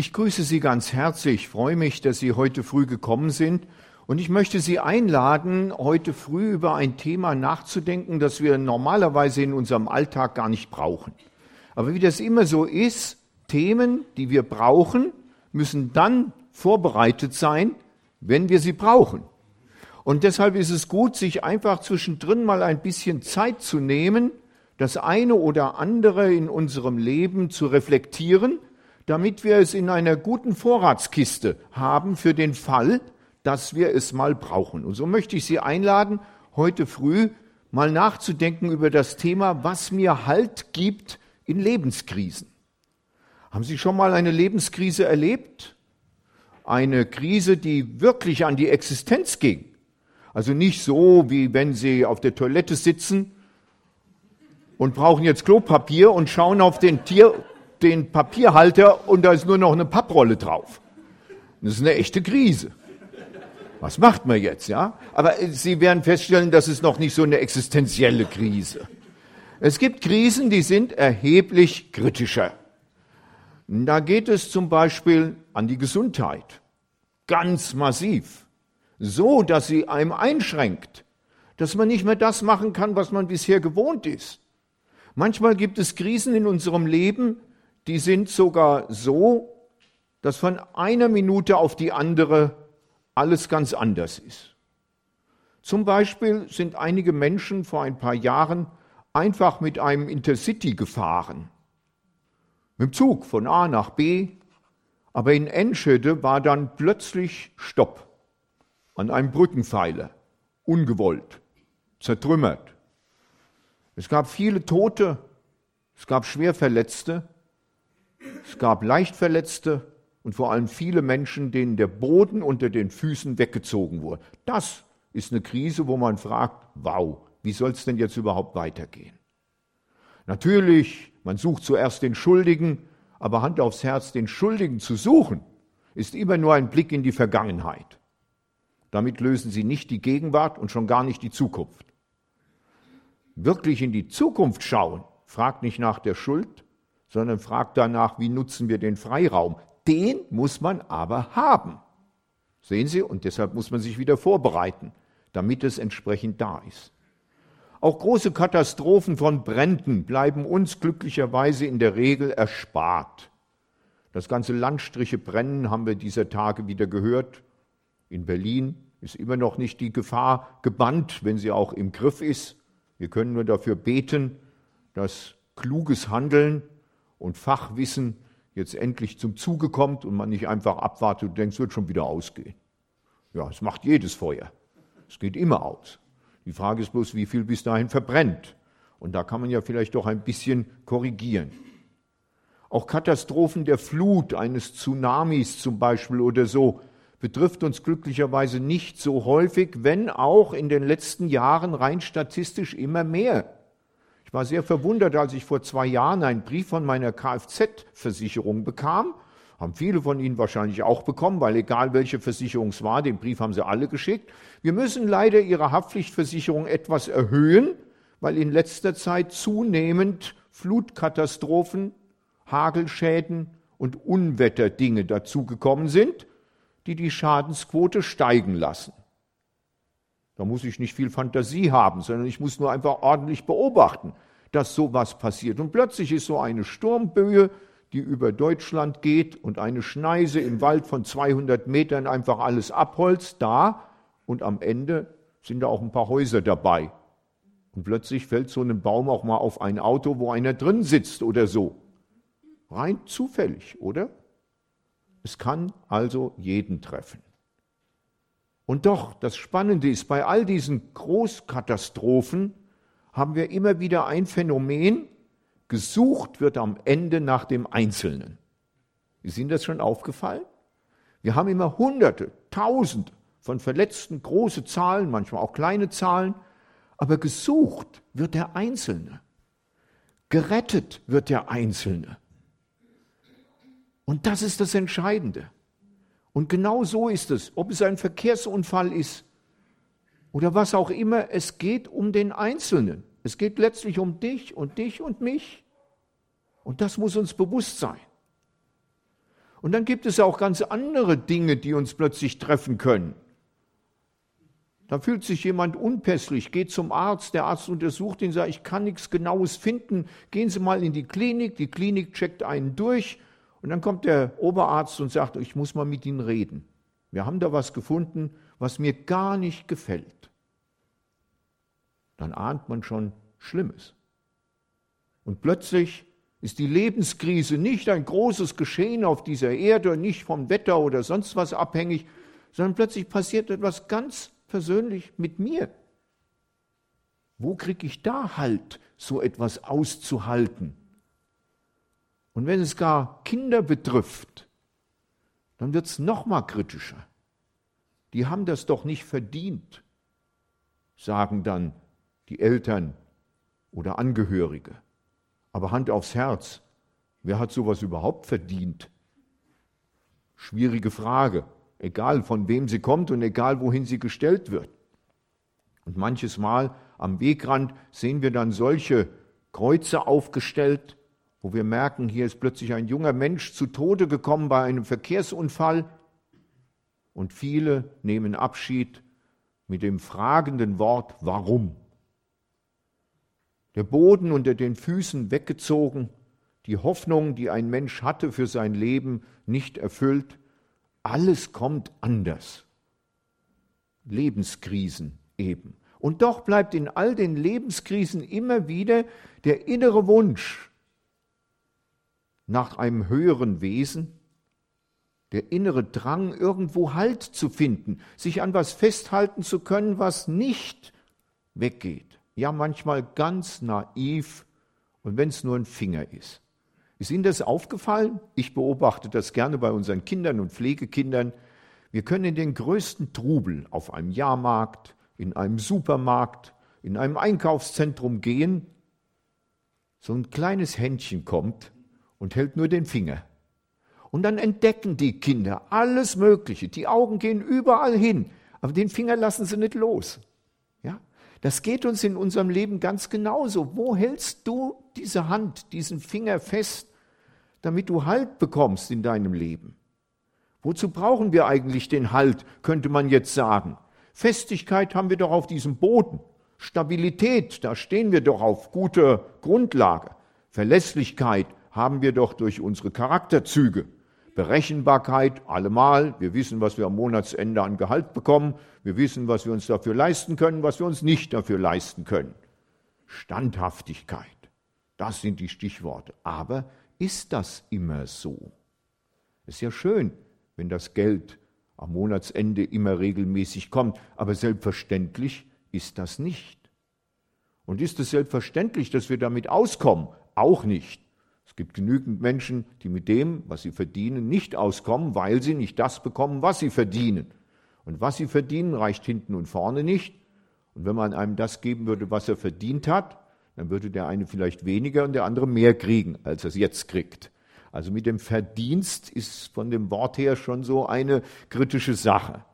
Ich grüße Sie ganz herzlich, freue mich, dass Sie heute früh gekommen sind und ich möchte Sie einladen, heute früh über ein Thema nachzudenken, das wir normalerweise in unserem Alltag gar nicht brauchen. Aber wie das immer so ist, Themen, die wir brauchen, müssen dann vorbereitet sein, wenn wir sie brauchen. Und deshalb ist es gut, sich einfach zwischendrin mal ein bisschen Zeit zu nehmen, das eine oder andere in unserem Leben zu reflektieren, damit wir es in einer guten Vorratskiste haben für den Fall, dass wir es mal brauchen. Und so möchte ich Sie einladen, heute früh mal nachzudenken über das Thema, was mir Halt gibt in Lebenskrisen. Haben Sie schon mal eine Lebenskrise erlebt? Eine Krise, die wirklich an die Existenz ging. Also nicht so, wie wenn Sie auf der Toilette sitzen und brauchen jetzt Klopapier und schauen auf den, Tier, den Papierhalter und da ist nur noch eine Papprolle drauf. Das ist eine echte Krise. Was macht man jetzt, ja? Aber Sie werden feststellen, das ist noch nicht so eine existenzielle Krise. Es gibt Krisen, die sind erheblich kritischer. Da geht es zum Beispiel an die Gesundheit. Ganz massiv. So, dass sie einem einschränkt. Dass man nicht mehr das machen kann, was man bisher gewohnt ist. Manchmal gibt es Krisen in unserem Leben, die sind sogar so, dass von einer Minute auf die andere alles ganz anders ist. Zum Beispiel sind einige Menschen vor ein paar Jahren einfach mit einem Intercity gefahren mit dem Zug von A nach B, aber in Enschede war dann plötzlich Stopp an einem Brückenpfeiler, ungewollt, zertrümmert. Es gab viele Tote, es gab Schwerverletzte, es gab Leichtverletzte und vor allem viele Menschen, denen der Boden unter den Füßen weggezogen wurde. Das ist eine Krise, wo man fragt, wow, wie soll es denn jetzt überhaupt weitergehen? Natürlich man sucht zuerst den Schuldigen, aber Hand aufs Herz, den Schuldigen zu suchen, ist immer nur ein Blick in die Vergangenheit. Damit lösen Sie nicht die Gegenwart und schon gar nicht die Zukunft. Wirklich in die Zukunft schauen, fragt nicht nach der Schuld, sondern fragt danach, wie nutzen wir den Freiraum. Den muss man aber haben. Sehen Sie, und deshalb muss man sich wieder vorbereiten, damit es entsprechend da ist. Auch große Katastrophen von Bränden bleiben uns glücklicherweise in der Regel erspart. Das ganze Landstriche brennen, haben wir dieser Tage wieder gehört. In Berlin ist immer noch nicht die Gefahr gebannt, wenn sie auch im Griff ist. Wir können nur dafür beten, dass kluges Handeln und Fachwissen jetzt endlich zum Zuge kommt und man nicht einfach abwartet und denkt, es wird schon wieder ausgehen. Ja, es macht jedes Feuer. Es geht immer aus. Die Frage ist bloß, wie viel bis dahin verbrennt. Und da kann man ja vielleicht doch ein bisschen korrigieren. Auch Katastrophen der Flut, eines Tsunamis zum Beispiel oder so, betrifft uns glücklicherweise nicht so häufig, wenn auch in den letzten Jahren rein statistisch immer mehr. Ich war sehr verwundert, als ich vor zwei Jahren einen Brief von meiner Kfz-Versicherung bekam haben viele von Ihnen wahrscheinlich auch bekommen, weil egal welche Versicherung es war, den Brief haben sie alle geschickt. Wir müssen leider Ihre Haftpflichtversicherung etwas erhöhen, weil in letzter Zeit zunehmend Flutkatastrophen, Hagelschäden und Unwetterdinge dazugekommen sind, die die Schadensquote steigen lassen. Da muss ich nicht viel Fantasie haben, sondern ich muss nur einfach ordentlich beobachten, dass sowas passiert. Und plötzlich ist so eine Sturmböe die über Deutschland geht und eine Schneise im Wald von 200 Metern einfach alles abholzt, da und am Ende sind da auch ein paar Häuser dabei. Und plötzlich fällt so ein Baum auch mal auf ein Auto, wo einer drin sitzt oder so. Rein zufällig, oder? Es kann also jeden treffen. Und doch, das Spannende ist, bei all diesen Großkatastrophen haben wir immer wieder ein Phänomen, Gesucht wird am Ende nach dem Einzelnen. Ist Ihnen das schon aufgefallen? Wir haben immer Hunderte, Tausende von Verletzten, große Zahlen, manchmal auch kleine Zahlen, aber gesucht wird der Einzelne. Gerettet wird der Einzelne. Und das ist das Entscheidende. Und genau so ist es, ob es ein Verkehrsunfall ist oder was auch immer, es geht um den Einzelnen. Es geht letztlich um dich und dich und mich. Und das muss uns bewusst sein. Und dann gibt es auch ganz andere Dinge, die uns plötzlich treffen können. Da fühlt sich jemand unpässlich, geht zum Arzt, der Arzt untersucht ihn, sagt, ich kann nichts Genaues finden, gehen Sie mal in die Klinik, die Klinik checkt einen durch und dann kommt der Oberarzt und sagt, ich muss mal mit Ihnen reden. Wir haben da was gefunden, was mir gar nicht gefällt. Dann ahnt man schon Schlimmes. Und plötzlich ist die Lebenskrise nicht ein großes Geschehen auf dieser Erde, nicht vom Wetter oder sonst was abhängig, sondern plötzlich passiert etwas ganz persönlich mit mir. Wo kriege ich da Halt, so etwas auszuhalten? Und wenn es gar Kinder betrifft, dann wird es noch mal kritischer. Die haben das doch nicht verdient, sagen dann die Eltern oder Angehörige. Aber Hand aufs Herz, wer hat sowas überhaupt verdient? Schwierige Frage, egal von wem sie kommt und egal wohin sie gestellt wird. Und manches Mal am Wegrand sehen wir dann solche Kreuze aufgestellt, wo wir merken, hier ist plötzlich ein junger Mensch zu Tode gekommen bei einem Verkehrsunfall und viele nehmen Abschied mit dem fragenden Wort warum. Der Boden unter den Füßen weggezogen, die Hoffnung, die ein Mensch hatte für sein Leben, nicht erfüllt. Alles kommt anders. Lebenskrisen eben. Und doch bleibt in all den Lebenskrisen immer wieder der innere Wunsch nach einem höheren Wesen, der innere Drang, irgendwo Halt zu finden, sich an was festhalten zu können, was nicht weggeht. Ja, manchmal ganz naiv und wenn es nur ein Finger ist. Ist Ihnen das aufgefallen? Ich beobachte das gerne bei unseren Kindern und Pflegekindern. Wir können in den größten Trubel auf einem Jahrmarkt, in einem Supermarkt, in einem Einkaufszentrum gehen. So ein kleines Händchen kommt und hält nur den Finger. Und dann entdecken die Kinder alles Mögliche. Die Augen gehen überall hin, aber den Finger lassen sie nicht los. Ja? Das geht uns in unserem Leben ganz genauso. Wo hältst du diese Hand, diesen Finger fest, damit du Halt bekommst in deinem Leben? Wozu brauchen wir eigentlich den Halt, könnte man jetzt sagen. Festigkeit haben wir doch auf diesem Boden. Stabilität, da stehen wir doch auf guter Grundlage. Verlässlichkeit haben wir doch durch unsere Charakterzüge. Berechenbarkeit allemal. Wir wissen, was wir am Monatsende an Gehalt bekommen. Wir wissen, was wir uns dafür leisten können, was wir uns nicht dafür leisten können. Standhaftigkeit. Das sind die Stichworte. Aber ist das immer so? Ist ja schön, wenn das Geld am Monatsende immer regelmäßig kommt, aber selbstverständlich ist das nicht. Und ist es selbstverständlich, dass wir damit auskommen? Auch nicht. Es gibt genügend Menschen, die mit dem, was sie verdienen, nicht auskommen, weil sie nicht das bekommen, was sie verdienen. Und was sie verdienen, reicht hinten und vorne nicht. Und wenn man einem das geben würde, was er verdient hat, dann würde der eine vielleicht weniger und der andere mehr kriegen, als er es jetzt kriegt. Also mit dem Verdienst ist von dem Wort her schon so eine kritische Sache.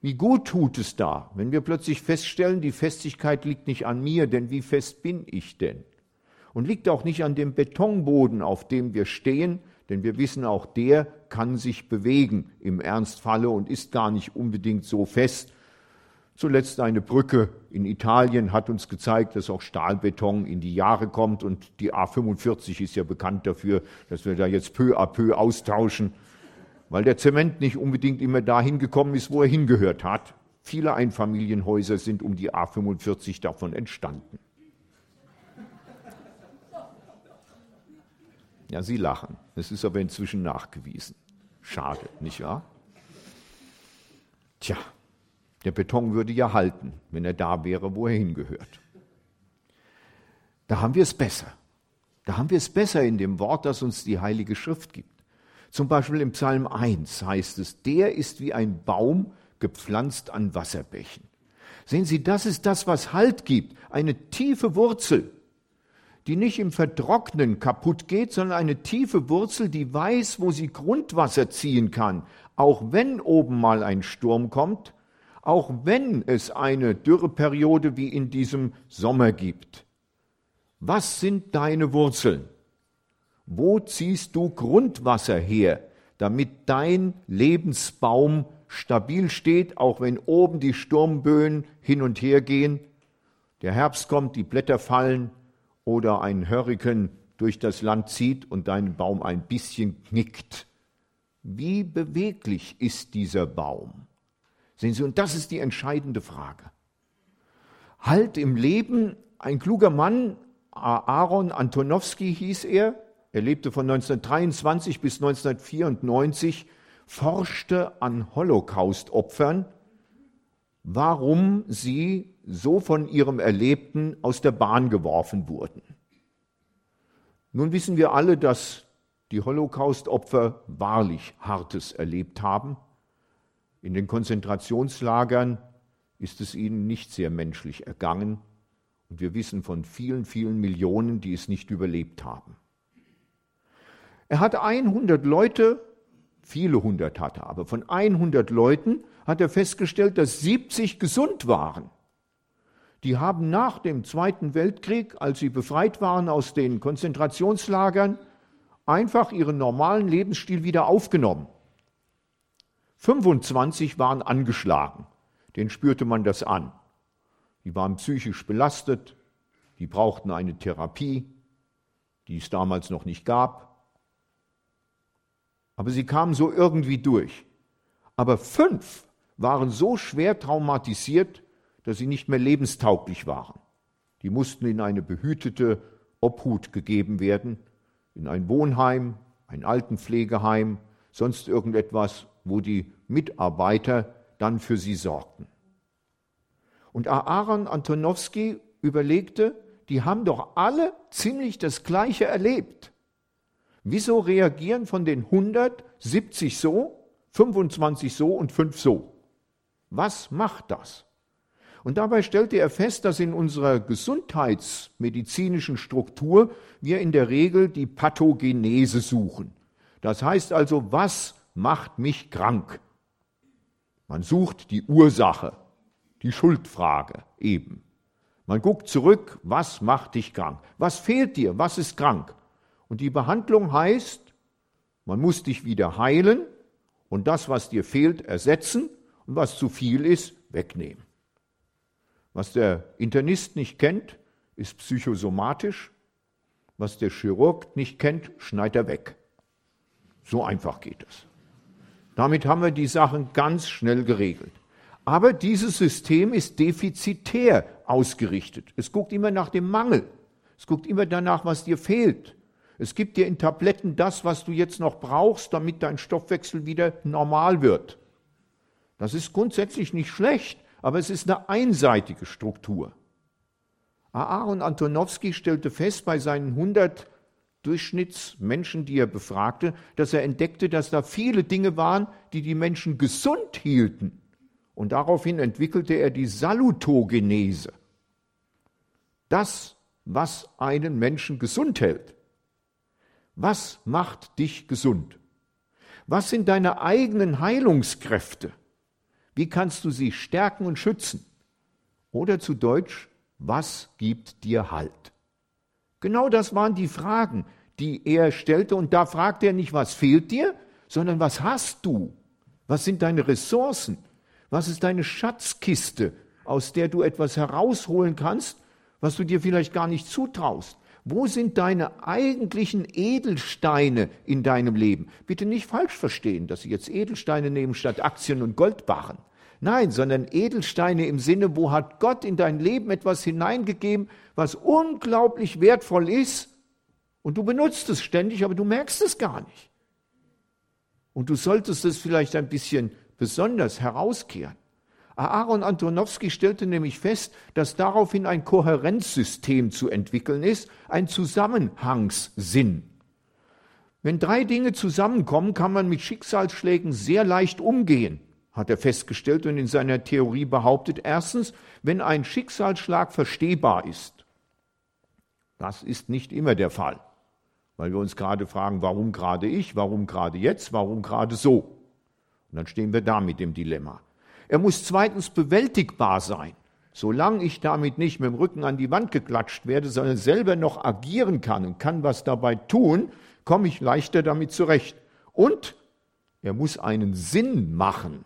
Wie gut tut es da, wenn wir plötzlich feststellen, die Festigkeit liegt nicht an mir, denn wie fest bin ich denn? Und liegt auch nicht an dem Betonboden, auf dem wir stehen, denn wir wissen auch, der kann sich bewegen im Ernstfalle und ist gar nicht unbedingt so fest. Zuletzt eine Brücke in Italien hat uns gezeigt, dass auch Stahlbeton in die Jahre kommt und die A45 ist ja bekannt dafür, dass wir da jetzt peu à peu austauschen, weil der Zement nicht unbedingt immer dahin gekommen ist, wo er hingehört hat. Viele Einfamilienhäuser sind um die A45 davon entstanden. Ja, Sie lachen. Es ist aber inzwischen nachgewiesen. Schade, nicht wahr? Tja, der Beton würde ja halten, wenn er da wäre, wo er hingehört. Da haben wir es besser. Da haben wir es besser in dem Wort, das uns die Heilige Schrift gibt. Zum Beispiel im Psalm 1 heißt es, der ist wie ein Baum gepflanzt an Wasserbächen. Sehen Sie, das ist das, was Halt gibt, eine tiefe Wurzel die nicht im Vertrocknen kaputt geht, sondern eine tiefe Wurzel, die weiß, wo sie Grundwasser ziehen kann, auch wenn oben mal ein Sturm kommt, auch wenn es eine Dürreperiode wie in diesem Sommer gibt. Was sind deine Wurzeln? Wo ziehst du Grundwasser her, damit dein Lebensbaum stabil steht, auch wenn oben die Sturmböen hin und her gehen? Der Herbst kommt, die Blätter fallen oder ein Hurrikan durch das Land zieht und dein Baum ein bisschen knickt. Wie beweglich ist dieser Baum? Sehen Sie, und das ist die entscheidende Frage. Halt im Leben, ein kluger Mann, Aaron Antonowski hieß er, er lebte von 1923 bis 1994, forschte an Holocaust-Opfern, warum sie so von ihrem Erlebten aus der Bahn geworfen wurden. Nun wissen wir alle, dass die Holocaust-Opfer wahrlich Hartes erlebt haben. In den Konzentrationslagern ist es ihnen nicht sehr menschlich ergangen. Und wir wissen von vielen, vielen Millionen, die es nicht überlebt haben. Er hatte 100 Leute, viele hundert hatte er, aber von 100 Leuten hat er festgestellt, dass 70 gesund waren. Die haben nach dem Zweiten Weltkrieg, als sie befreit waren aus den Konzentrationslagern, einfach ihren normalen Lebensstil wieder aufgenommen. 25 waren angeschlagen, den spürte man das an. Die waren psychisch belastet, die brauchten eine Therapie, die es damals noch nicht gab. Aber sie kamen so irgendwie durch. Aber fünf waren so schwer traumatisiert, dass sie nicht mehr lebenstauglich waren. Die mussten in eine behütete Obhut gegeben werden in ein Wohnheim, ein Altenpflegeheim, sonst irgendetwas, wo die Mitarbeiter dann für sie sorgten. Und Aaron Antonowski überlegte, die haben doch alle ziemlich das Gleiche erlebt. Wieso reagieren von den 100 70 so, 25 so und 5 so? Was macht das? Und dabei stellte er fest, dass in unserer gesundheitsmedizinischen Struktur wir in der Regel die Pathogenese suchen. Das heißt also, was macht mich krank? Man sucht die Ursache, die Schuldfrage eben. Man guckt zurück, was macht dich krank? Was fehlt dir? Was ist krank? Und die Behandlung heißt, man muss dich wieder heilen und das, was dir fehlt, ersetzen und was zu viel ist, wegnehmen. Was der Internist nicht kennt, ist psychosomatisch. Was der Chirurg nicht kennt, schneidet er weg. So einfach geht es. Damit haben wir die Sachen ganz schnell geregelt. Aber dieses System ist defizitär ausgerichtet. Es guckt immer nach dem Mangel. Es guckt immer danach, was dir fehlt. Es gibt dir in Tabletten das, was du jetzt noch brauchst, damit dein Stoffwechsel wieder normal wird. Das ist grundsätzlich nicht schlecht, aber es ist eine einseitige Struktur. Aaron Antonowski stellte fest bei seinen 100 Durchschnittsmenschen, die er befragte, dass er entdeckte, dass da viele Dinge waren, die die Menschen gesund hielten. Und daraufhin entwickelte er die Salutogenese. Das, was einen Menschen gesund hält. Was macht dich gesund? Was sind deine eigenen Heilungskräfte? Wie kannst du sie stärken und schützen? Oder zu Deutsch, was gibt dir Halt? Genau das waren die Fragen, die er stellte. Und da fragt er nicht, was fehlt dir, sondern was hast du? Was sind deine Ressourcen? Was ist deine Schatzkiste, aus der du etwas herausholen kannst, was du dir vielleicht gar nicht zutraust? Wo sind deine eigentlichen Edelsteine in deinem Leben? Bitte nicht falsch verstehen, dass Sie jetzt Edelsteine nehmen statt Aktien und Goldbarren. Nein, sondern Edelsteine im Sinne, wo hat Gott in dein Leben etwas hineingegeben, was unglaublich wertvoll ist und du benutzt es ständig, aber du merkst es gar nicht. Und du solltest es vielleicht ein bisschen besonders herauskehren. Aaron Antonowski stellte nämlich fest, dass daraufhin ein Kohärenzsystem zu entwickeln ist, ein Zusammenhangssinn. Wenn drei Dinge zusammenkommen, kann man mit Schicksalsschlägen sehr leicht umgehen, hat er festgestellt und in seiner Theorie behauptet. Erstens, wenn ein Schicksalsschlag verstehbar ist. Das ist nicht immer der Fall, weil wir uns gerade fragen, warum gerade ich, warum gerade jetzt, warum gerade so. Und dann stehen wir da mit dem Dilemma. Er muss zweitens bewältigbar sein. Solange ich damit nicht mit dem Rücken an die Wand geklatscht werde, sondern selber noch agieren kann und kann was dabei tun, komme ich leichter damit zurecht. Und er muss einen Sinn machen.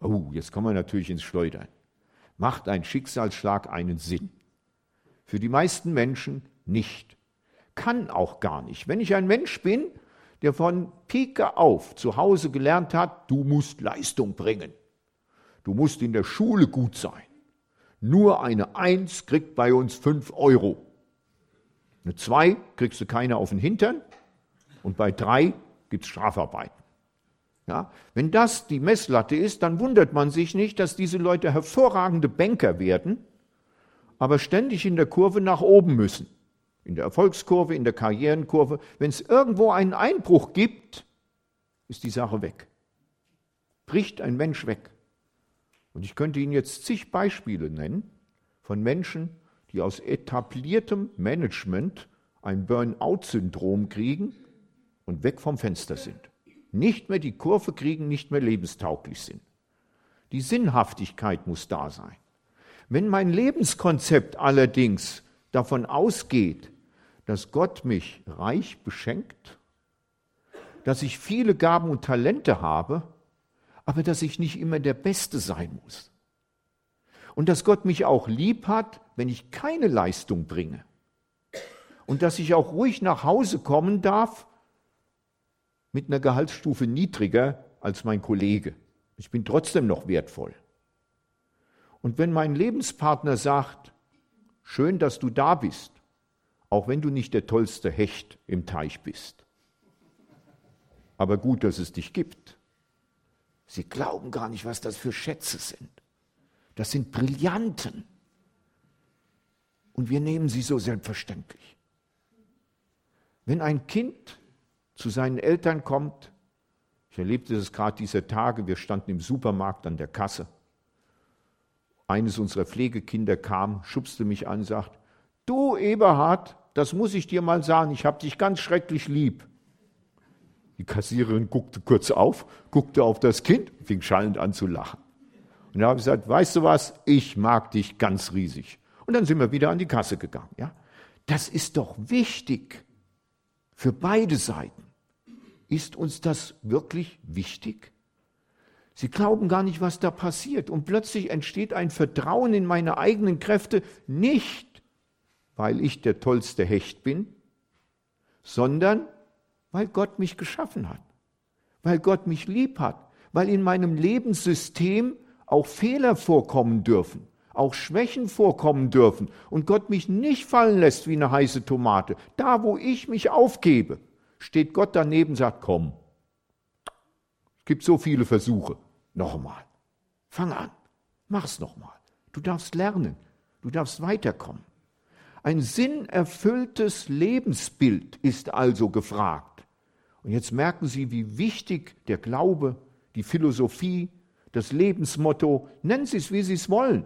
Oh, jetzt kommen wir natürlich ins Schleudern. Macht ein Schicksalsschlag einen Sinn? Für die meisten Menschen nicht. Kann auch gar nicht. Wenn ich ein Mensch bin, der von Pike auf zu Hause gelernt hat, du musst Leistung bringen. Du musst in der Schule gut sein. Nur eine Eins kriegt bei uns fünf Euro. Eine Zwei kriegst du keine auf den Hintern und bei drei gibt es Strafarbeiten. Ja, wenn das die Messlatte ist, dann wundert man sich nicht, dass diese Leute hervorragende Banker werden, aber ständig in der Kurve nach oben müssen. In der Erfolgskurve, in der Karrierenkurve. Wenn es irgendwo einen Einbruch gibt, ist die Sache weg. Bricht ein Mensch weg. Und ich könnte Ihnen jetzt zig Beispiele nennen von Menschen, die aus etabliertem Management ein Burnout-Syndrom kriegen und weg vom Fenster sind. Nicht mehr die Kurve kriegen, nicht mehr lebenstauglich sind. Die Sinnhaftigkeit muss da sein. Wenn mein Lebenskonzept allerdings davon ausgeht, dass Gott mich reich beschenkt, dass ich viele Gaben und Talente habe, aber dass ich nicht immer der Beste sein muss. Und dass Gott mich auch lieb hat, wenn ich keine Leistung bringe. Und dass ich auch ruhig nach Hause kommen darf mit einer Gehaltsstufe niedriger als mein Kollege. Ich bin trotzdem noch wertvoll. Und wenn mein Lebenspartner sagt, schön, dass du da bist, auch wenn du nicht der tollste Hecht im Teich bist, aber gut, dass es dich gibt, Sie glauben gar nicht, was das für Schätze sind. Das sind Brillanten. Und wir nehmen sie so selbstverständlich. Wenn ein Kind zu seinen Eltern kommt, ich erlebte das gerade diese Tage, wir standen im Supermarkt an der Kasse. Eines unserer Pflegekinder kam, schubste mich an, sagt, du Eberhard, das muss ich dir mal sagen, ich habe dich ganz schrecklich lieb. Die Kassiererin guckte kurz auf, guckte auf das Kind, fing schallend an zu lachen. Und da habe ich gesagt, weißt du was, ich mag dich ganz riesig. Und dann sind wir wieder an die Kasse gegangen. Ja? Das ist doch wichtig für beide Seiten. Ist uns das wirklich wichtig? Sie glauben gar nicht, was da passiert. Und plötzlich entsteht ein Vertrauen in meine eigenen Kräfte, nicht weil ich der tollste Hecht bin, sondern weil Gott mich geschaffen hat, weil Gott mich lieb hat, weil in meinem Lebenssystem auch Fehler vorkommen dürfen, auch Schwächen vorkommen dürfen und Gott mich nicht fallen lässt wie eine heiße Tomate. Da, wo ich mich aufgebe, steht Gott daneben und sagt, komm. Es gibt so viele Versuche. Nochmal. Fang an. Mach's nochmal. Du darfst lernen. Du darfst weiterkommen. Ein sinnerfülltes Lebensbild ist also gefragt. Und jetzt merken Sie, wie wichtig der Glaube, die Philosophie, das Lebensmotto, nennen Sie es, wie Sie es wollen.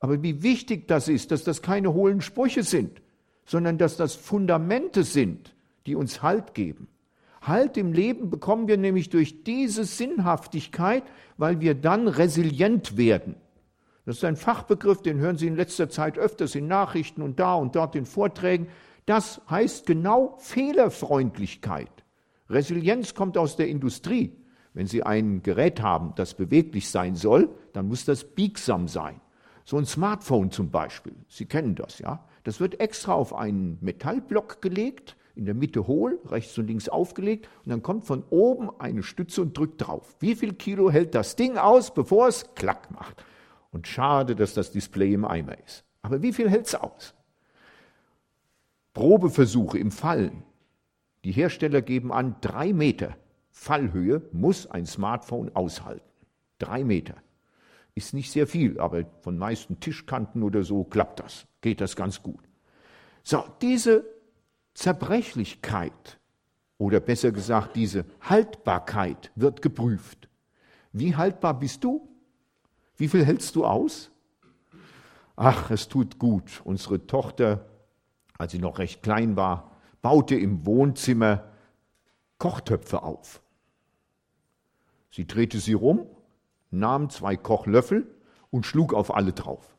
Aber wie wichtig das ist, dass das keine hohlen Sprüche sind, sondern dass das Fundamente sind, die uns Halt geben. Halt im Leben bekommen wir nämlich durch diese Sinnhaftigkeit, weil wir dann resilient werden. Das ist ein Fachbegriff, den hören Sie in letzter Zeit öfters in Nachrichten und da und dort in Vorträgen. Das heißt genau Fehlerfreundlichkeit. Resilienz kommt aus der Industrie. Wenn Sie ein Gerät haben, das beweglich sein soll, dann muss das biegsam sein. So ein Smartphone zum Beispiel, Sie kennen das, ja? Das wird extra auf einen Metallblock gelegt, in der Mitte hohl, rechts und links aufgelegt und dann kommt von oben eine Stütze und drückt drauf. Wie viel Kilo hält das Ding aus, bevor es klack macht? Und schade, dass das Display im Eimer ist. Aber wie viel hält es aus? Probeversuche im Fallen die Hersteller geben an, drei Meter Fallhöhe muss ein Smartphone aushalten. Drei Meter. Ist nicht sehr viel, aber von meisten Tischkanten oder so klappt das. Geht das ganz gut. So, diese Zerbrechlichkeit oder besser gesagt diese Haltbarkeit wird geprüft. Wie haltbar bist du? Wie viel hältst du aus? Ach, es tut gut. Unsere Tochter, als sie noch recht klein war, baute im Wohnzimmer Kochtöpfe auf. Sie drehte sie rum, nahm zwei Kochlöffel und schlug auf alle drauf.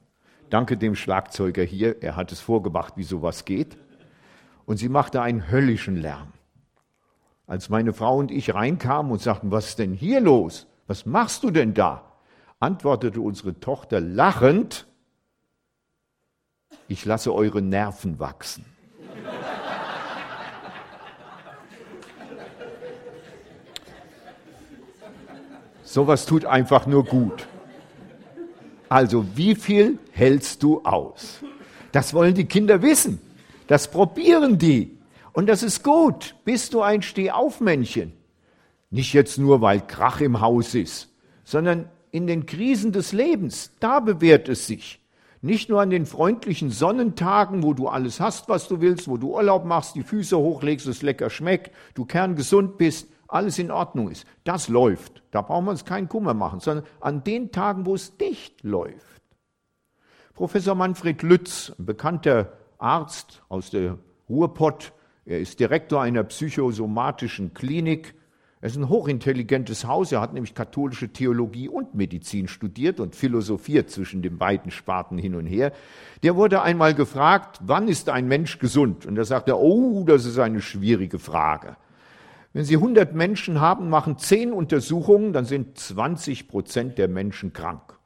Danke dem Schlagzeuger hier, er hat es vorgemacht, wie sowas geht. und sie machte einen höllischen Lärm. Als meine Frau und ich reinkamen und sagten, was ist denn hier los? Was machst du denn da? Antwortete unsere Tochter lachend, ich lasse eure Nerven wachsen. Sowas tut einfach nur gut. Also, wie viel hältst du aus? Das wollen die Kinder wissen. Das probieren die. Und das ist gut. Bist du ein Stehaufmännchen? Nicht jetzt nur, weil Krach im Haus ist, sondern in den Krisen des Lebens. Da bewährt es sich. Nicht nur an den freundlichen Sonnentagen, wo du alles hast, was du willst, wo du Urlaub machst, die Füße hochlegst, es lecker schmeckt, du kerngesund bist, alles in Ordnung ist. Das läuft. Da brauchen wir uns keinen Kummer machen, sondern an den Tagen, wo es dicht läuft. Professor Manfred Lütz, ein bekannter Arzt aus der Ruhrpott, er ist Direktor einer psychosomatischen Klinik. Er ist ein hochintelligentes Haus. Er hat nämlich katholische Theologie und Medizin studiert und philosophiert zwischen den beiden Sparten hin und her. Der wurde einmal gefragt, wann ist ein Mensch gesund? Und da sagt er, oh, das ist eine schwierige Frage. Wenn Sie 100 Menschen haben, machen 10 Untersuchungen, dann sind 20 Prozent der Menschen krank.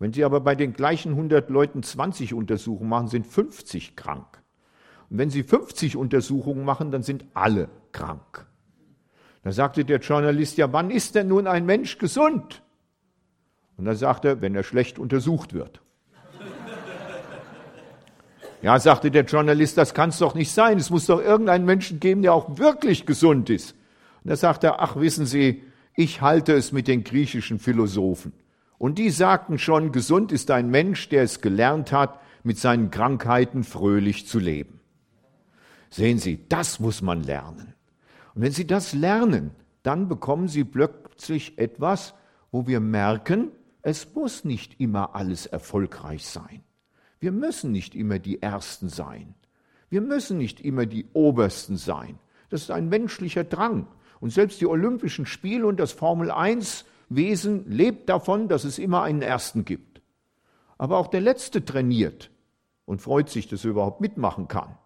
Wenn Sie aber bei den gleichen 100 Leuten 20 Untersuchungen machen, sind 50 krank. Und wenn Sie 50 Untersuchungen machen, dann sind alle krank. Da sagte der Journalist, ja, wann ist denn nun ein Mensch gesund? Und dann sagte er, wenn er schlecht untersucht wird. Ja, sagte der Journalist, das kann es doch nicht sein. Es muss doch irgendeinen Menschen geben, der auch wirklich gesund ist. Und da sagt er, ach wissen Sie, ich halte es mit den griechischen Philosophen. Und die sagten schon, gesund ist ein Mensch, der es gelernt hat, mit seinen Krankheiten fröhlich zu leben. Sehen Sie, das muss man lernen. Und wenn Sie das lernen, dann bekommen Sie plötzlich etwas, wo wir merken, es muss nicht immer alles erfolgreich sein. Wir müssen nicht immer die Ersten sein. Wir müssen nicht immer die Obersten sein. Das ist ein menschlicher Drang. Und selbst die Olympischen Spiele und das Formel 1 Wesen lebt davon, dass es immer einen Ersten gibt. Aber auch der Letzte trainiert und freut sich, dass er überhaupt mitmachen kann.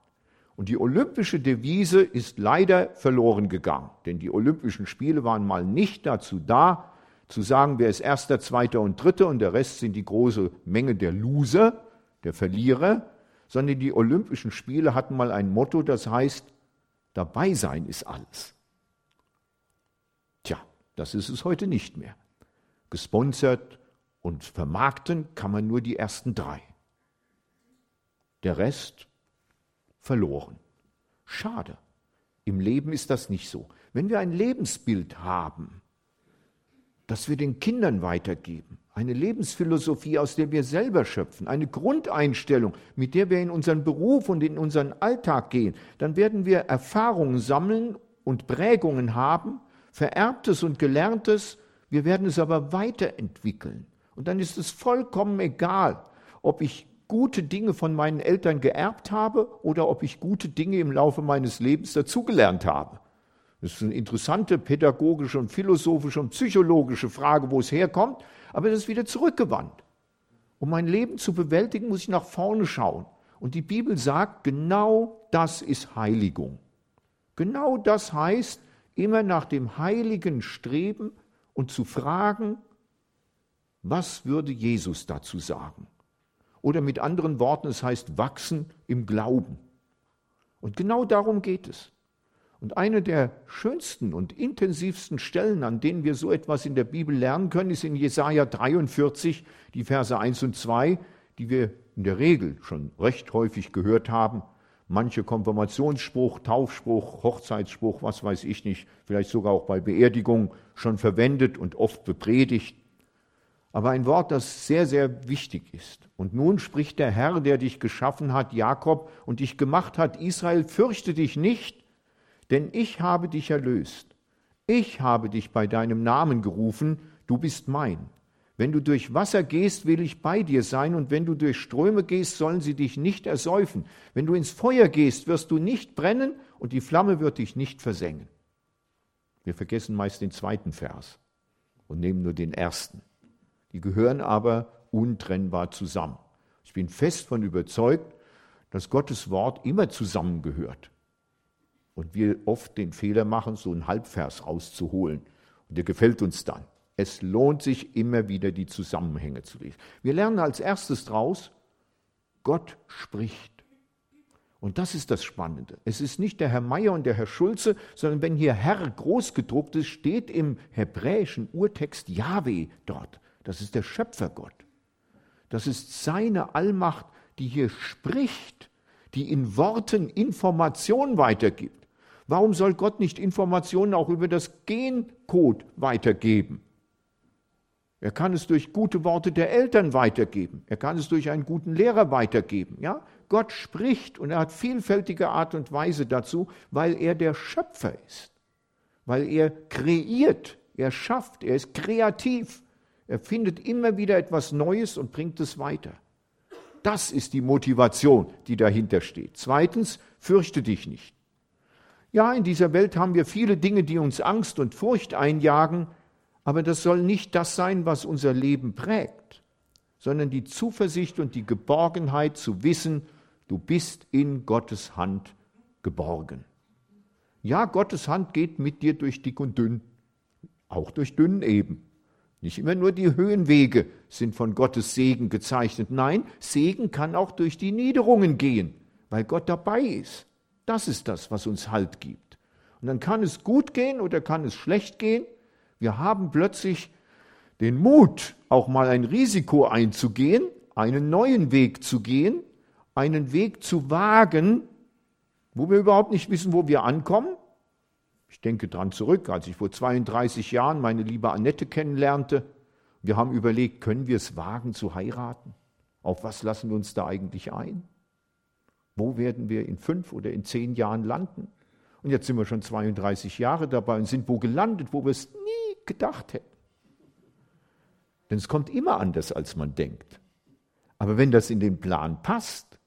Und die olympische Devise ist leider verloren gegangen, denn die Olympischen Spiele waren mal nicht dazu da, zu sagen, wer ist Erster, Zweiter und Dritter und der Rest sind die große Menge der Loser, der Verlierer, sondern die Olympischen Spiele hatten mal ein Motto, das heißt, dabei sein ist alles. Das ist es heute nicht mehr. Gesponsert und vermarkten kann man nur die ersten drei. Der Rest verloren. Schade. Im Leben ist das nicht so. Wenn wir ein Lebensbild haben, das wir den Kindern weitergeben, eine Lebensphilosophie, aus der wir selber schöpfen, eine Grundeinstellung, mit der wir in unseren Beruf und in unseren Alltag gehen, dann werden wir Erfahrungen sammeln und Prägungen haben, Vererbtes und Gelerntes, wir werden es aber weiterentwickeln. Und dann ist es vollkommen egal, ob ich gute Dinge von meinen Eltern geerbt habe oder ob ich gute Dinge im Laufe meines Lebens dazugelernt habe. Das ist eine interessante pädagogische und philosophische und psychologische Frage, wo es herkommt, aber das ist wieder zurückgewandt. Um mein Leben zu bewältigen, muss ich nach vorne schauen. Und die Bibel sagt, genau das ist Heiligung. Genau das heißt, immer nach dem Heiligen streben und zu fragen, was würde Jesus dazu sagen? Oder mit anderen Worten, es heißt wachsen im Glauben. Und genau darum geht es. Und eine der schönsten und intensivsten Stellen, an denen wir so etwas in der Bibel lernen können, ist in Jesaja 43, die Verse 1 und 2, die wir in der Regel schon recht häufig gehört haben manche Konfirmationsspruch, Taufspruch, Hochzeitsspruch, was weiß ich nicht, vielleicht sogar auch bei Beerdigung schon verwendet und oft bepredigt. Aber ein Wort, das sehr, sehr wichtig ist. Und nun spricht der Herr, der dich geschaffen hat, Jakob, und dich gemacht hat, Israel, fürchte dich nicht, denn ich habe dich erlöst. Ich habe dich bei deinem Namen gerufen, du bist mein. Wenn du durch Wasser gehst, will ich bei dir sein, und wenn du durch Ströme gehst, sollen sie dich nicht ersäufen. Wenn du ins Feuer gehst, wirst du nicht brennen, und die Flamme wird dich nicht versengen. Wir vergessen meist den zweiten Vers und nehmen nur den ersten. Die gehören aber untrennbar zusammen. Ich bin fest von überzeugt, dass Gottes Wort immer zusammengehört. Und wir oft den Fehler machen, so einen Halbvers rauszuholen. Und der gefällt uns dann. Es lohnt sich immer wieder, die Zusammenhänge zu lesen. Wir lernen als erstes daraus, Gott spricht. Und das ist das Spannende. Es ist nicht der Herr Meier und der Herr Schulze, sondern wenn hier Herr groß gedruckt ist, steht im hebräischen Urtext Yahweh dort. Das ist der Schöpfergott. Das ist seine Allmacht, die hier spricht, die in Worten Information weitergibt. Warum soll Gott nicht Informationen auch über das Gencode weitergeben? Er kann es durch gute Worte der Eltern weitergeben. Er kann es durch einen guten Lehrer weitergeben. Ja? Gott spricht und er hat vielfältige Art und Weise dazu, weil er der Schöpfer ist. Weil er kreiert, er schafft, er ist kreativ. Er findet immer wieder etwas Neues und bringt es weiter. Das ist die Motivation, die dahinter steht. Zweitens, fürchte dich nicht. Ja, in dieser Welt haben wir viele Dinge, die uns Angst und Furcht einjagen, aber das soll nicht das sein, was unser Leben prägt, sondern die Zuversicht und die Geborgenheit zu wissen, du bist in Gottes Hand geborgen. Ja, Gottes Hand geht mit dir durch dick und dünn, auch durch dünn eben. Nicht immer nur die Höhenwege sind von Gottes Segen gezeichnet. Nein, Segen kann auch durch die Niederungen gehen, weil Gott dabei ist. Das ist das, was uns Halt gibt. Und dann kann es gut gehen oder kann es schlecht gehen. Wir haben plötzlich den Mut, auch mal ein Risiko einzugehen, einen neuen Weg zu gehen, einen Weg zu wagen, wo wir überhaupt nicht wissen, wo wir ankommen. Ich denke dran zurück, als ich vor 32 Jahren meine liebe Annette kennenlernte. Wir haben überlegt, können wir es wagen zu heiraten? Auf was lassen wir uns da eigentlich ein? Wo werden wir in fünf oder in zehn Jahren landen? Und jetzt sind wir schon 32 Jahre dabei und sind wo gelandet, wo wir es nie gedacht hätten. Denn es kommt immer anders, als man denkt. Aber wenn das in den Plan passt,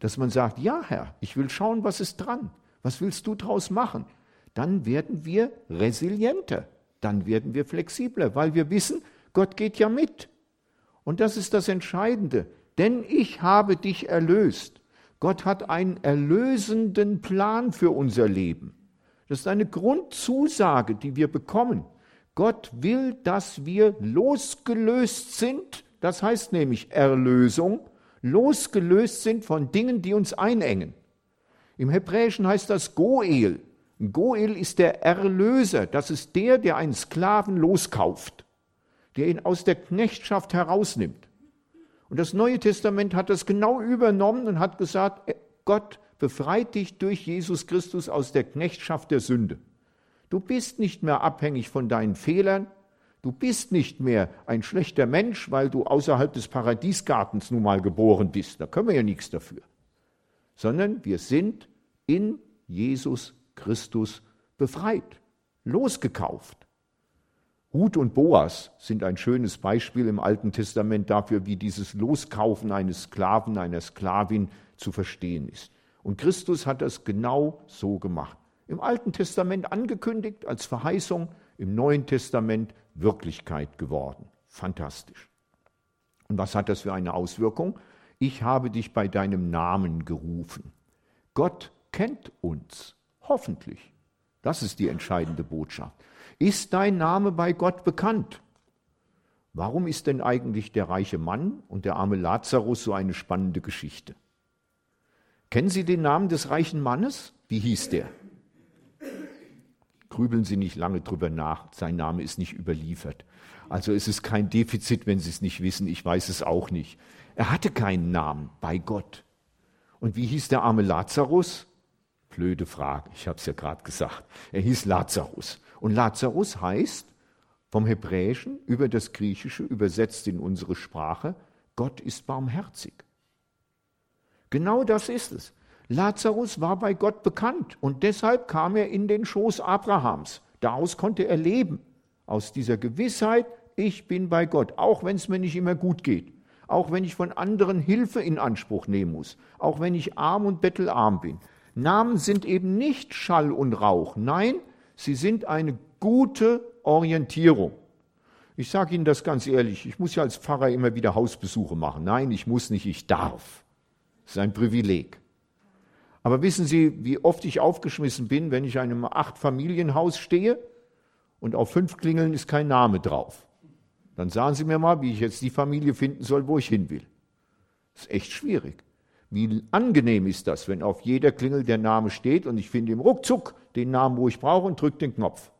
dass man sagt, ja Herr, ich will schauen, was ist dran, was willst du daraus machen, dann werden wir resilienter, dann werden wir flexibler, weil wir wissen, Gott geht ja mit. Und das ist das Entscheidende, denn ich habe dich erlöst. Gott hat einen erlösenden Plan für unser Leben. Das ist eine Grundzusage, die wir bekommen. Gott will, dass wir losgelöst sind, das heißt nämlich Erlösung, losgelöst sind von Dingen, die uns einengen. Im Hebräischen heißt das Goel. Goel ist der Erlöser, das ist der, der einen Sklaven loskauft, der ihn aus der Knechtschaft herausnimmt. Und das Neue Testament hat das genau übernommen und hat gesagt, äh, Gott befreit dich durch Jesus Christus aus der Knechtschaft der Sünde. Du bist nicht mehr abhängig von deinen Fehlern, du bist nicht mehr ein schlechter Mensch, weil du außerhalb des Paradiesgartens nun mal geboren bist. Da können wir ja nichts dafür. Sondern wir sind in Jesus Christus befreit, losgekauft. Ruth und Boas sind ein schönes Beispiel im Alten Testament dafür, wie dieses Loskaufen eines Sklaven, einer Sklavin zu verstehen ist. Und Christus hat das genau so gemacht. Im Alten Testament angekündigt als Verheißung, im Neuen Testament Wirklichkeit geworden. Fantastisch. Und was hat das für eine Auswirkung? Ich habe dich bei deinem Namen gerufen. Gott kennt uns, hoffentlich. Das ist die entscheidende Botschaft. Ist dein Name bei Gott bekannt? Warum ist denn eigentlich der reiche Mann und der arme Lazarus so eine spannende Geschichte? Kennen Sie den Namen des reichen Mannes? Wie hieß der? Grübeln Sie nicht lange drüber nach, sein Name ist nicht überliefert. Also es ist kein Defizit, wenn Sie es nicht wissen, ich weiß es auch nicht. Er hatte keinen Namen bei Gott. Und wie hieß der arme Lazarus? Blöde Frage, ich habe es ja gerade gesagt. Er hieß Lazarus. Und Lazarus heißt vom Hebräischen über das Griechische übersetzt in unsere Sprache, Gott ist barmherzig. Genau das ist es. Lazarus war bei Gott bekannt und deshalb kam er in den Schoß Abrahams. Daraus konnte er leben, aus dieser Gewissheit, ich bin bei Gott, auch wenn es mir nicht immer gut geht, auch wenn ich von anderen Hilfe in Anspruch nehmen muss, auch wenn ich arm und bettelarm bin. Namen sind eben nicht Schall und Rauch, nein, Sie sind eine gute Orientierung. Ich sage Ihnen das ganz ehrlich, ich muss ja als Pfarrer immer wieder Hausbesuche machen. Nein, ich muss nicht, ich darf. Das ist ein Privileg. Aber wissen Sie, wie oft ich aufgeschmissen bin, wenn ich in einem Acht-Familienhaus stehe und auf fünf Klingeln ist kein Name drauf? Dann sagen Sie mir mal, wie ich jetzt die Familie finden soll, wo ich hin will. Das ist echt schwierig. Wie angenehm ist das, wenn auf jeder Klingel der Name steht und ich finde im Ruckzuck den Namen, wo ich brauche und drücke den Knopf.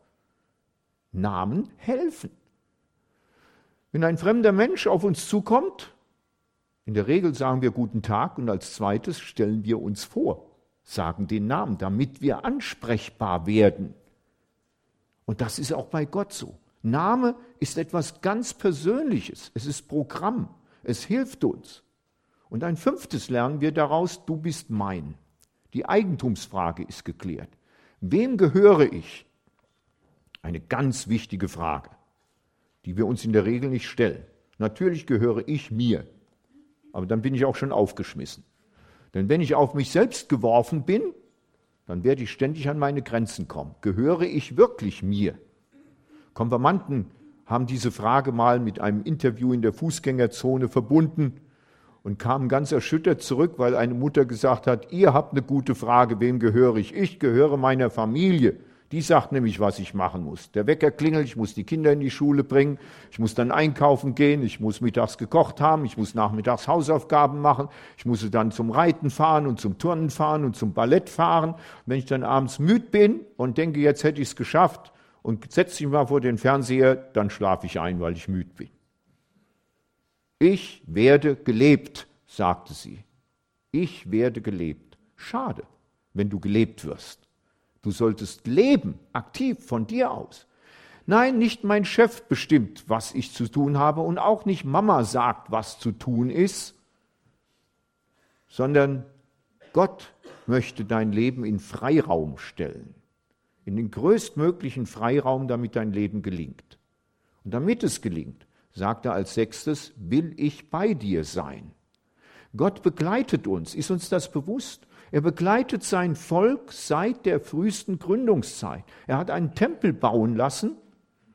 Namen helfen. Wenn ein fremder Mensch auf uns zukommt, in der Regel sagen wir guten Tag und als zweites stellen wir uns vor, sagen den Namen, damit wir ansprechbar werden. Und das ist auch bei Gott so. Name ist etwas ganz Persönliches. Es ist Programm. Es hilft uns. Und ein fünftes lernen wir daraus, du bist mein. Die Eigentumsfrage ist geklärt. Wem gehöre ich? Eine ganz wichtige Frage, die wir uns in der Regel nicht stellen. Natürlich gehöre ich mir, aber dann bin ich auch schon aufgeschmissen. Denn wenn ich auf mich selbst geworfen bin, dann werde ich ständig an meine Grenzen kommen. Gehöre ich wirklich mir? Konfirmanden haben diese Frage mal mit einem Interview in der Fußgängerzone verbunden und kamen ganz erschüttert zurück, weil eine Mutter gesagt hat, ihr habt eine gute Frage, wem gehöre ich? Ich gehöre meiner Familie. Die sagt nämlich, was ich machen muss. Der Wecker klingelt, ich muss die Kinder in die Schule bringen, ich muss dann einkaufen gehen, ich muss mittags gekocht haben, ich muss nachmittags Hausaufgaben machen, ich muss dann zum Reiten fahren und zum Turnen fahren und zum Ballett fahren. wenn ich dann abends müde bin und denke, jetzt hätte ich es geschafft und setze mich mal vor den Fernseher, dann schlafe ich ein, weil ich müde bin. Ich werde gelebt, sagte sie. Ich werde gelebt. Schade, wenn du gelebt wirst. Du solltest leben, aktiv von dir aus. Nein, nicht mein Chef bestimmt, was ich zu tun habe und auch nicht Mama sagt, was zu tun ist, sondern Gott möchte dein Leben in Freiraum stellen, in den größtmöglichen Freiraum, damit dein Leben gelingt. Und damit es gelingt, sagt er als sechstes, will ich bei dir sein. Gott begleitet uns. Ist uns das bewusst? Er begleitet sein Volk seit der frühesten Gründungszeit. Er hat einen Tempel bauen lassen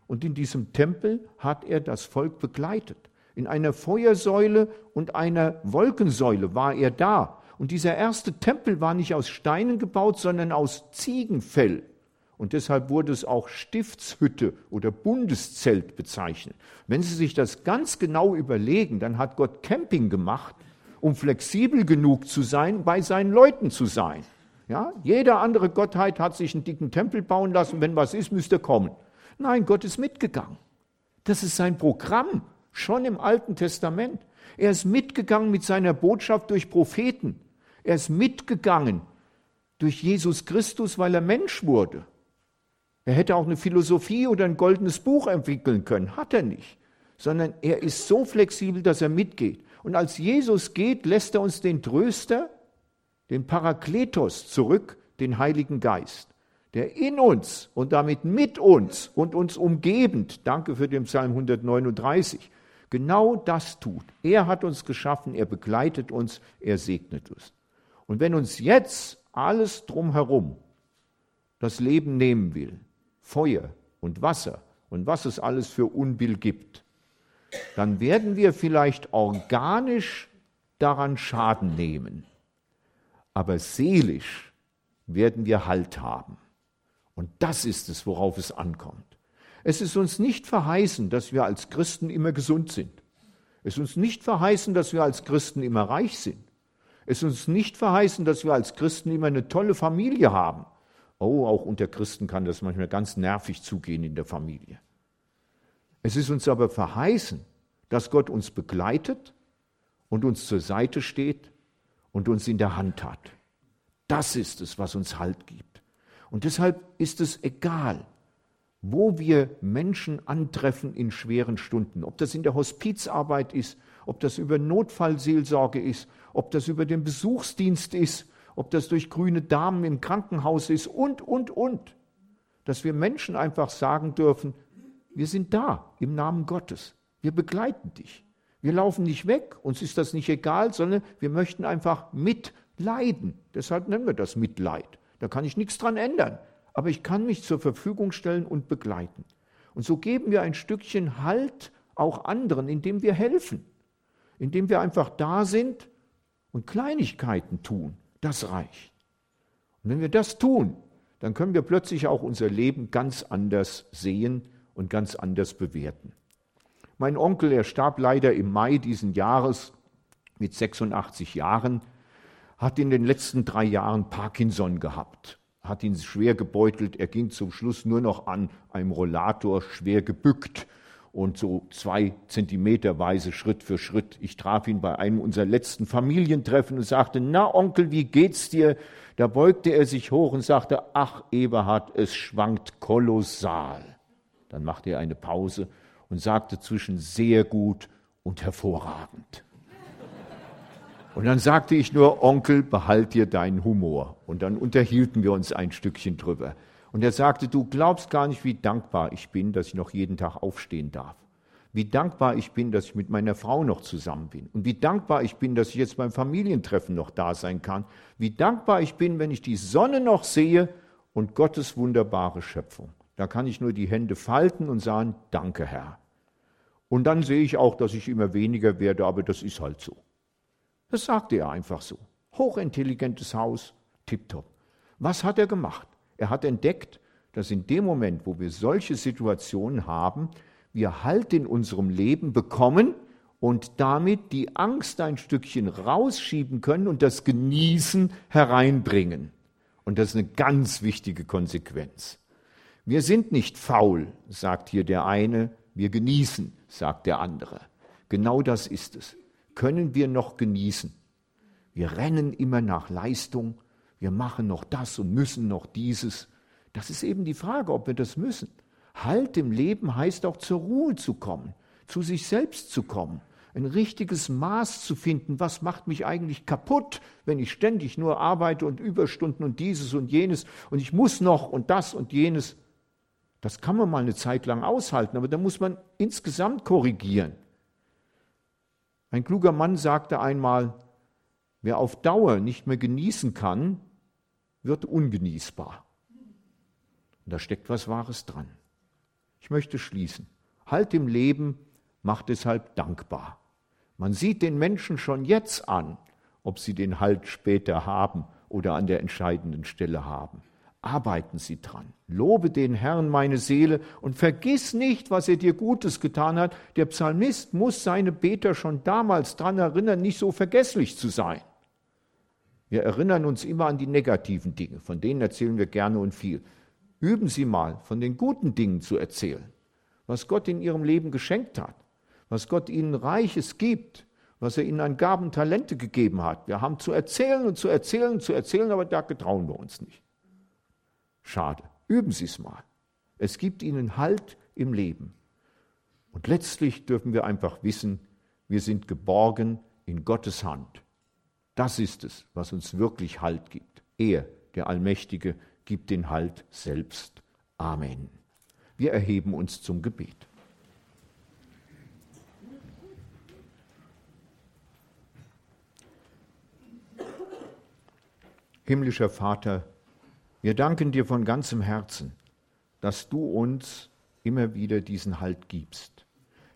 und in diesem Tempel hat er das Volk begleitet. In einer Feuersäule und einer Wolkensäule war er da. Und dieser erste Tempel war nicht aus Steinen gebaut, sondern aus Ziegenfell. Und deshalb wurde es auch Stiftshütte oder Bundeszelt bezeichnet. Wenn Sie sich das ganz genau überlegen, dann hat Gott Camping gemacht, um flexibel genug zu sein, bei seinen Leuten zu sein. Ja, jede andere Gottheit hat sich einen dicken Tempel bauen lassen, wenn was ist, müsste kommen. Nein, Gott ist mitgegangen. Das ist sein Programm, schon im Alten Testament. Er ist mitgegangen mit seiner Botschaft durch Propheten. Er ist mitgegangen durch Jesus Christus, weil er Mensch wurde. Er hätte auch eine Philosophie oder ein goldenes Buch entwickeln können, hat er nicht, sondern er ist so flexibel, dass er mitgeht. Und als Jesus geht, lässt er uns den Tröster, den Parakletos zurück, den Heiligen Geist, der in uns und damit mit uns und uns umgebend, danke für den Psalm 139, genau das tut. Er hat uns geschaffen, er begleitet uns, er segnet uns. Und wenn uns jetzt alles drumherum das Leben nehmen will, Feuer und Wasser und was es alles für Unbill gibt, dann werden wir vielleicht organisch daran Schaden nehmen. Aber seelisch werden wir Halt haben. Und das ist es, worauf es ankommt. Es ist uns nicht verheißen, dass wir als Christen immer gesund sind. Es ist uns nicht verheißen, dass wir als Christen immer reich sind. Es ist uns nicht verheißen, dass wir als Christen immer eine tolle Familie haben. Oh, auch unter Christen kann das manchmal ganz nervig zugehen in der Familie. Es ist uns aber verheißen, dass Gott uns begleitet und uns zur Seite steht und uns in der Hand hat. Das ist es, was uns Halt gibt. Und deshalb ist es egal, wo wir Menschen antreffen in schweren Stunden, ob das in der Hospizarbeit ist, ob das über Notfallseelsorge ist, ob das über den Besuchsdienst ist, ob das durch grüne Damen im Krankenhaus ist und, und, und. Dass wir Menschen einfach sagen dürfen, wir sind da im Namen Gottes. Wir begleiten dich. Wir laufen nicht weg, uns ist das nicht egal, sondern wir möchten einfach mitleiden. Deshalb nennen wir das Mitleid. Da kann ich nichts dran ändern. Aber ich kann mich zur Verfügung stellen und begleiten. Und so geben wir ein Stückchen Halt auch anderen, indem wir helfen, indem wir einfach da sind und Kleinigkeiten tun. Das reicht. Und wenn wir das tun, dann können wir plötzlich auch unser Leben ganz anders sehen und ganz anders bewerten. Mein Onkel, er starb leider im Mai diesen Jahres mit 86 Jahren, hat in den letzten drei Jahren Parkinson gehabt, hat ihn schwer gebeutelt. Er ging zum Schluss nur noch an einem Rollator schwer gebückt und so zwei Zentimeterweise Schritt für Schritt. Ich traf ihn bei einem unserer letzten Familientreffen und sagte, na Onkel, wie geht's dir? Da beugte er sich hoch und sagte, ach Eberhard, es schwankt kolossal. Dann machte er eine Pause und sagte zwischen sehr gut und hervorragend. Und dann sagte ich nur, Onkel, behalt dir deinen Humor. Und dann unterhielten wir uns ein Stückchen drüber. Und er sagte, du glaubst gar nicht, wie dankbar ich bin, dass ich noch jeden Tag aufstehen darf. Wie dankbar ich bin, dass ich mit meiner Frau noch zusammen bin. Und wie dankbar ich bin, dass ich jetzt beim Familientreffen noch da sein kann. Wie dankbar ich bin, wenn ich die Sonne noch sehe und Gottes wunderbare Schöpfung. Da kann ich nur die Hände falten und sagen, danke Herr. Und dann sehe ich auch, dass ich immer weniger werde, aber das ist halt so. Das sagte er einfach so. Hochintelligentes Haus, tipptopp. Was hat er gemacht? Er hat entdeckt, dass in dem Moment, wo wir solche Situationen haben, wir Halt in unserem Leben bekommen und damit die Angst ein Stückchen rausschieben können und das Genießen hereinbringen. Und das ist eine ganz wichtige Konsequenz. Wir sind nicht faul, sagt hier der eine, wir genießen, sagt der andere. Genau das ist es können wir noch genießen. Wir rennen immer nach Leistung, wir machen noch das und müssen noch dieses. Das ist eben die Frage, ob wir das müssen. Halt im Leben heißt auch zur Ruhe zu kommen, zu sich selbst zu kommen, ein richtiges Maß zu finden, was macht mich eigentlich kaputt, wenn ich ständig nur arbeite und Überstunden und dieses und jenes und ich muss noch und das und jenes. Das kann man mal eine Zeit lang aushalten, aber da muss man insgesamt korrigieren. Ein kluger Mann sagte einmal, wer auf Dauer nicht mehr genießen kann, wird ungenießbar. Und da steckt was Wahres dran. Ich möchte schließen. Halt im Leben macht deshalb dankbar. Man sieht den Menschen schon jetzt an, ob sie den Halt später haben oder an der entscheidenden Stelle haben arbeiten Sie dran. Lobe den Herrn, meine Seele, und vergiss nicht, was er dir Gutes getan hat. Der Psalmist muss seine Beter schon damals daran erinnern, nicht so vergesslich zu sein. Wir erinnern uns immer an die negativen Dinge, von denen erzählen wir gerne und viel. Üben Sie mal, von den guten Dingen zu erzählen, was Gott in Ihrem Leben geschenkt hat, was Gott Ihnen Reiches gibt, was er Ihnen an Gaben, Talente gegeben hat. Wir haben zu erzählen und zu erzählen und zu erzählen, aber da getrauen wir uns nicht. Schade. Üben Sie es mal. Es gibt Ihnen Halt im Leben. Und letztlich dürfen wir einfach wissen, wir sind geborgen in Gottes Hand. Das ist es, was uns wirklich Halt gibt. Er, der Allmächtige, gibt den Halt selbst. Amen. Wir erheben uns zum Gebet. Himmlischer Vater, wir danken dir von ganzem Herzen, dass du uns immer wieder diesen Halt gibst.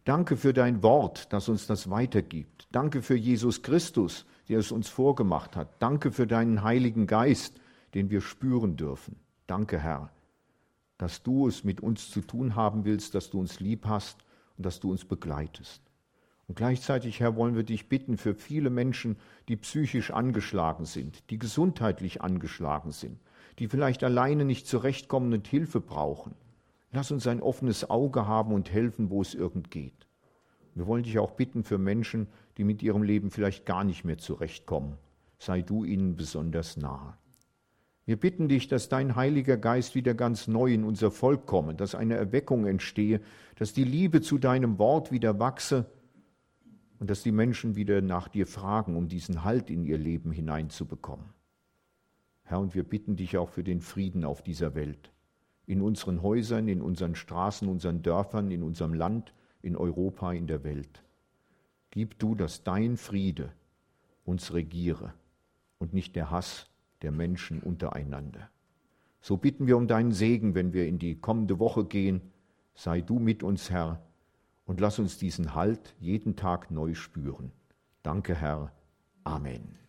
Danke für dein Wort, das uns das weitergibt. Danke für Jesus Christus, der es uns vorgemacht hat. Danke für deinen Heiligen Geist, den wir spüren dürfen. Danke, Herr, dass du es mit uns zu tun haben willst, dass du uns lieb hast und dass du uns begleitest. Und gleichzeitig, Herr, wollen wir dich bitten für viele Menschen, die psychisch angeschlagen sind, die gesundheitlich angeschlagen sind, die vielleicht alleine nicht zurechtkommen und Hilfe brauchen. Lass uns ein offenes Auge haben und helfen, wo es irgend geht. Wir wollen dich auch bitten für Menschen, die mit ihrem Leben vielleicht gar nicht mehr zurechtkommen. Sei du ihnen besonders nahe. Wir bitten dich, dass dein Heiliger Geist wieder ganz neu in unser Volk komme, dass eine Erweckung entstehe, dass die Liebe zu deinem Wort wieder wachse und dass die Menschen wieder nach dir fragen, um diesen Halt in ihr Leben hineinzubekommen. Herr, und wir bitten dich auch für den Frieden auf dieser Welt, in unseren Häusern, in unseren Straßen, unseren Dörfern, in unserem Land, in Europa, in der Welt. Gib du, dass dein Friede uns regiere und nicht der Hass der Menschen untereinander. So bitten wir um deinen Segen, wenn wir in die kommende Woche gehen. Sei du mit uns, Herr, und lass uns diesen Halt jeden Tag neu spüren. Danke, Herr. Amen.